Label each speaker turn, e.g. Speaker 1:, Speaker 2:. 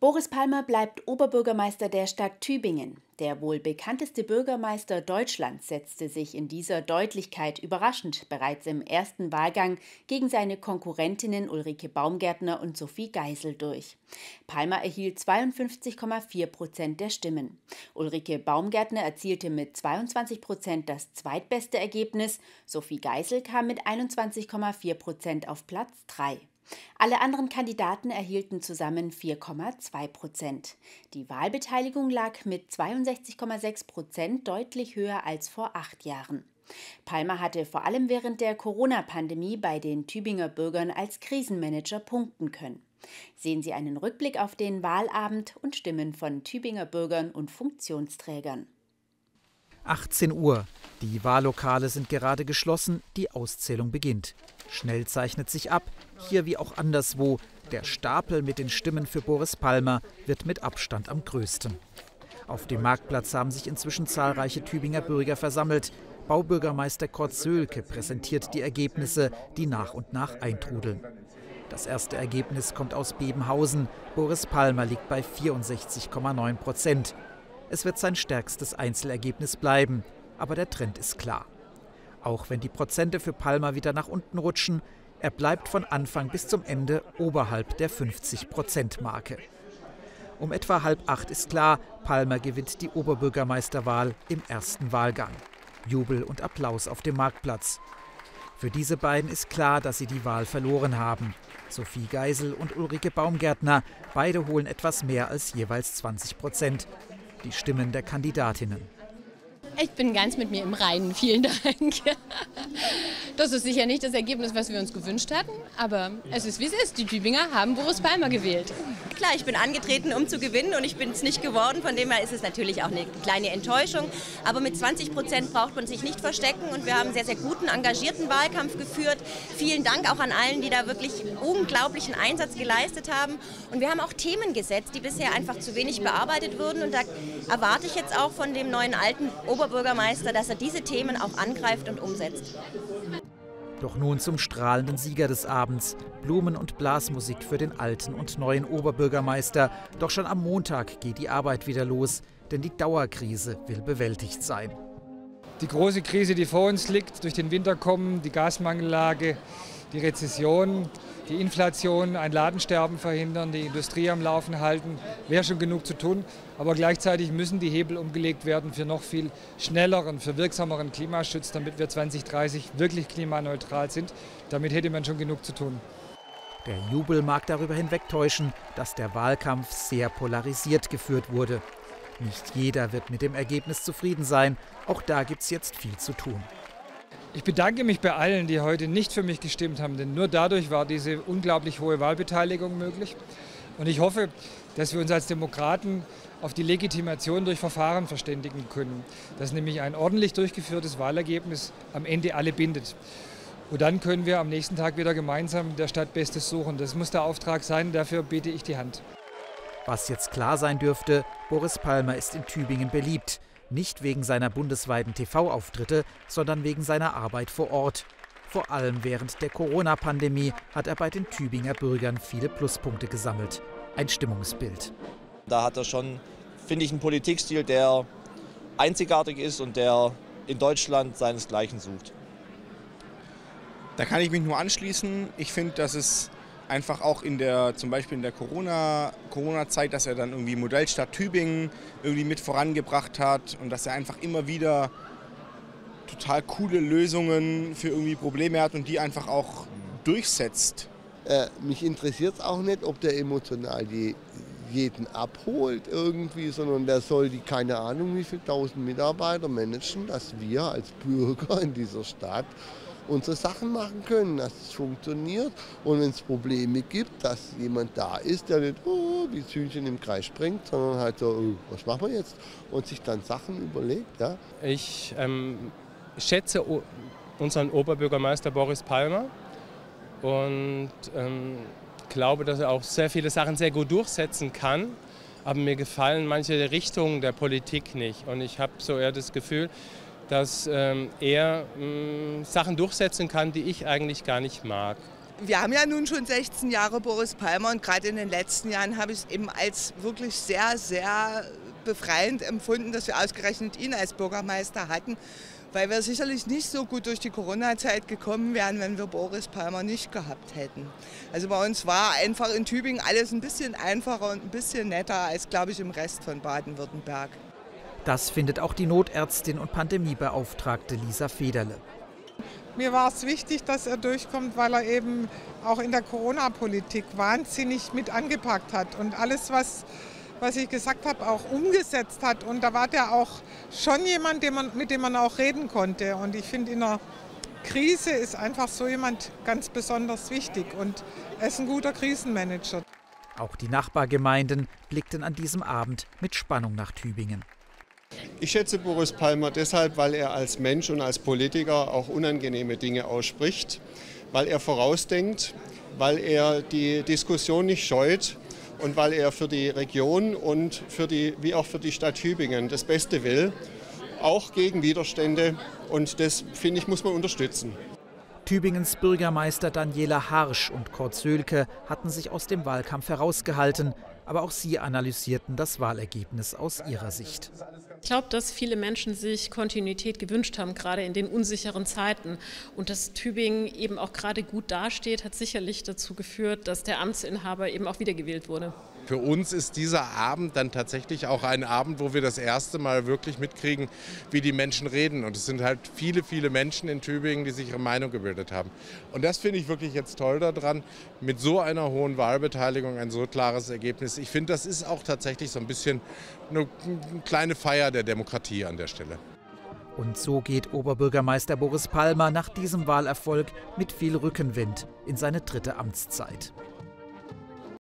Speaker 1: Boris Palmer bleibt Oberbürgermeister der Stadt Tübingen. Der wohl bekannteste Bürgermeister Deutschlands setzte sich in dieser Deutlichkeit überraschend bereits im ersten Wahlgang gegen seine Konkurrentinnen Ulrike Baumgärtner und Sophie Geisel durch. Palmer erhielt 52,4 Prozent der Stimmen. Ulrike Baumgärtner erzielte mit 22 Prozent das zweitbeste Ergebnis. Sophie Geisel kam mit 21,4 Prozent auf Platz 3. Alle anderen Kandidaten erhielten zusammen 4,2 Prozent. Die Wahlbeteiligung lag mit 62,6 Prozent deutlich höher als vor acht Jahren. Palmer hatte vor allem während der Corona-Pandemie bei den Tübinger Bürgern als Krisenmanager punkten können. Sehen Sie einen Rückblick auf den Wahlabend und Stimmen von Tübinger Bürgern und Funktionsträgern.
Speaker 2: 18 Uhr. Die Wahllokale sind gerade geschlossen, die Auszählung beginnt. Schnell zeichnet sich ab, hier wie auch anderswo, der Stapel mit den Stimmen für Boris Palmer wird mit Abstand am größten. Auf dem Marktplatz haben sich inzwischen zahlreiche Tübinger Bürger versammelt. Baubürgermeister Kurt Sölke präsentiert die Ergebnisse, die nach und nach eintrudeln. Das erste Ergebnis kommt aus Bebenhausen. Boris Palmer liegt bei 64,9 Prozent. Es wird sein stärkstes Einzelergebnis bleiben, aber der Trend ist klar. Auch wenn die Prozente für Palmer wieder nach unten rutschen, er bleibt von Anfang bis zum Ende oberhalb der 50-Prozent-Marke. Um etwa halb acht ist klar, Palmer gewinnt die Oberbürgermeisterwahl im ersten Wahlgang. Jubel und Applaus auf dem Marktplatz. Für diese beiden ist klar, dass sie die Wahl verloren haben. Sophie Geisel und Ulrike Baumgärtner, beide holen etwas mehr als jeweils 20 Prozent. Die Stimmen der Kandidatinnen.
Speaker 3: Ich bin ganz mit mir im Reinen. Vielen Dank. Das ist sicher nicht das Ergebnis, was wir uns gewünscht hatten, aber es ist wie es ist. Die Tübinger haben Boris Palmer gewählt.
Speaker 4: Klar, ich bin angetreten, um zu gewinnen und ich bin es nicht geworden. Von dem her ist es natürlich auch eine kleine Enttäuschung. Aber mit 20 Prozent braucht man sich nicht verstecken und wir haben einen sehr, sehr guten, engagierten Wahlkampf geführt. Vielen Dank auch an allen, die da wirklich unglaublichen Einsatz geleistet haben. Und wir haben auch Themen gesetzt, die bisher einfach zu wenig bearbeitet wurden. Und da erwarte ich jetzt auch von dem neuen alten Oberbürgermeister, dass er diese Themen auch angreift und umsetzt.
Speaker 2: Doch nun zum strahlenden Sieger des Abends. Blumen- und Blasmusik für den alten und neuen Oberbürgermeister. Doch schon am Montag geht die Arbeit wieder los, denn die Dauerkrise will bewältigt sein.
Speaker 5: Die große Krise, die vor uns liegt, durch den Winter kommen, die Gasmangellage, die Rezession, die Inflation, ein Ladensterben verhindern, die Industrie am Laufen halten, wäre schon genug zu tun. Aber gleichzeitig müssen die Hebel umgelegt werden für noch viel schnelleren, für wirksameren Klimaschutz, damit wir 2030 wirklich klimaneutral sind. Damit hätte man schon genug zu tun.
Speaker 2: Der Jubel mag darüber hinwegtäuschen, dass der Wahlkampf sehr polarisiert geführt wurde. Nicht jeder wird mit dem Ergebnis zufrieden sein. Auch da gibt es jetzt viel zu tun.
Speaker 5: Ich bedanke mich bei allen, die heute nicht für mich gestimmt haben, denn nur dadurch war diese unglaublich hohe Wahlbeteiligung möglich. Und ich hoffe, dass wir uns als Demokraten auf die Legitimation durch Verfahren verständigen können, dass nämlich ein ordentlich durchgeführtes Wahlergebnis am Ende alle bindet. Und dann können wir am nächsten Tag wieder gemeinsam der Stadt Bestes suchen. Das muss der Auftrag sein, dafür biete ich die Hand.
Speaker 2: Was jetzt klar sein dürfte, Boris Palmer ist in Tübingen beliebt. Nicht wegen seiner bundesweiten TV-Auftritte, sondern wegen seiner Arbeit vor Ort. Vor allem während der Corona-Pandemie hat er bei den Tübinger Bürgern viele Pluspunkte gesammelt. Ein Stimmungsbild.
Speaker 6: Da hat er schon, finde ich, einen Politikstil, der einzigartig ist und der in Deutschland seinesgleichen sucht.
Speaker 7: Da kann ich mich nur anschließen. Ich finde, dass es einfach auch in der, zum Beispiel in der Corona-Zeit, dass er dann irgendwie Modellstadt Tübingen irgendwie mit vorangebracht hat und dass er einfach immer wieder total coole Lösungen für irgendwie Probleme hat und die einfach auch durchsetzt.
Speaker 8: Äh, mich interessiert es auch nicht, ob der emotional die, jeden abholt irgendwie, sondern der soll die keine Ahnung wie viele tausend Mitarbeiter managen, dass wir als Bürger in dieser Stadt unsere Sachen machen können, dass es funktioniert. Und wenn es Probleme gibt, dass jemand da ist, der nicht oh, wie Zühnchen im Kreis springt, sondern halt so, oh, was machen wir jetzt? Und sich dann Sachen überlegt. Ja.
Speaker 9: Ich ähm, schätze unseren Oberbürgermeister Boris Palmer und ähm, glaube, dass er auch sehr viele Sachen sehr gut durchsetzen kann. Aber mir gefallen manche Richtungen der Politik nicht. Und ich habe so eher das Gefühl, dass ähm, er mh, Sachen durchsetzen kann, die ich eigentlich gar nicht mag.
Speaker 10: wir haben ja nun schon 16 Jahre Boris Palmer und gerade in den letzten Jahren habe ich es eben als wirklich sehr, sehr befreiend empfunden, dass wir ausgerechnet ihn als Bürgermeister hatten, weil wir sicherlich nicht so gut durch die Corona-Zeit gekommen wären, wenn wir Boris Palmer nicht gehabt hätten. Also bei uns war einfach in Tübingen alles ein bisschen einfacher und ein bisschen netter als, glaube ich, im Rest von Baden-Württemberg.
Speaker 2: Das findet auch die Notärztin und Pandemiebeauftragte Lisa Federle.
Speaker 11: Mir war es wichtig, dass er durchkommt, weil er eben auch in der Corona-Politik wahnsinnig mit angepackt hat und alles, was, was ich gesagt habe, auch umgesetzt hat. Und da war der auch schon jemand, man, mit dem man auch reden konnte. Und ich finde, in einer Krise ist einfach so jemand ganz besonders wichtig. Und er ist ein guter Krisenmanager.
Speaker 2: Auch die Nachbargemeinden blickten an diesem Abend mit Spannung nach Tübingen.
Speaker 12: Ich schätze Boris Palmer deshalb, weil er als Mensch und als Politiker auch unangenehme Dinge ausspricht, weil er vorausdenkt, weil er die Diskussion nicht scheut und weil er für die Region und für die, wie auch für die Stadt Tübingen das Beste will, auch gegen Widerstände. Und das, finde ich, muss man unterstützen.
Speaker 2: Tübingens Bürgermeister Daniela Harsch und Kurt Sölke hatten sich aus dem Wahlkampf herausgehalten, aber auch sie analysierten das Wahlergebnis aus ihrer Sicht.
Speaker 13: Ich glaube, dass viele Menschen sich Kontinuität gewünscht haben, gerade in den unsicheren Zeiten. Und dass Tübingen eben auch gerade gut dasteht, hat sicherlich dazu geführt, dass der Amtsinhaber eben auch wiedergewählt wurde.
Speaker 14: Für uns ist dieser Abend dann tatsächlich auch ein Abend, wo wir das erste Mal wirklich mitkriegen, wie die Menschen reden. Und es sind halt viele, viele Menschen in Tübingen, die sich ihre Meinung gebildet haben. Und das finde ich wirklich jetzt toll daran, mit so einer hohen Wahlbeteiligung ein so klares Ergebnis. Ich finde, das ist auch tatsächlich so ein bisschen eine kleine Feier der Demokratie an der Stelle.
Speaker 2: Und so geht Oberbürgermeister Boris Palmer nach diesem Wahlerfolg mit viel Rückenwind in seine dritte Amtszeit.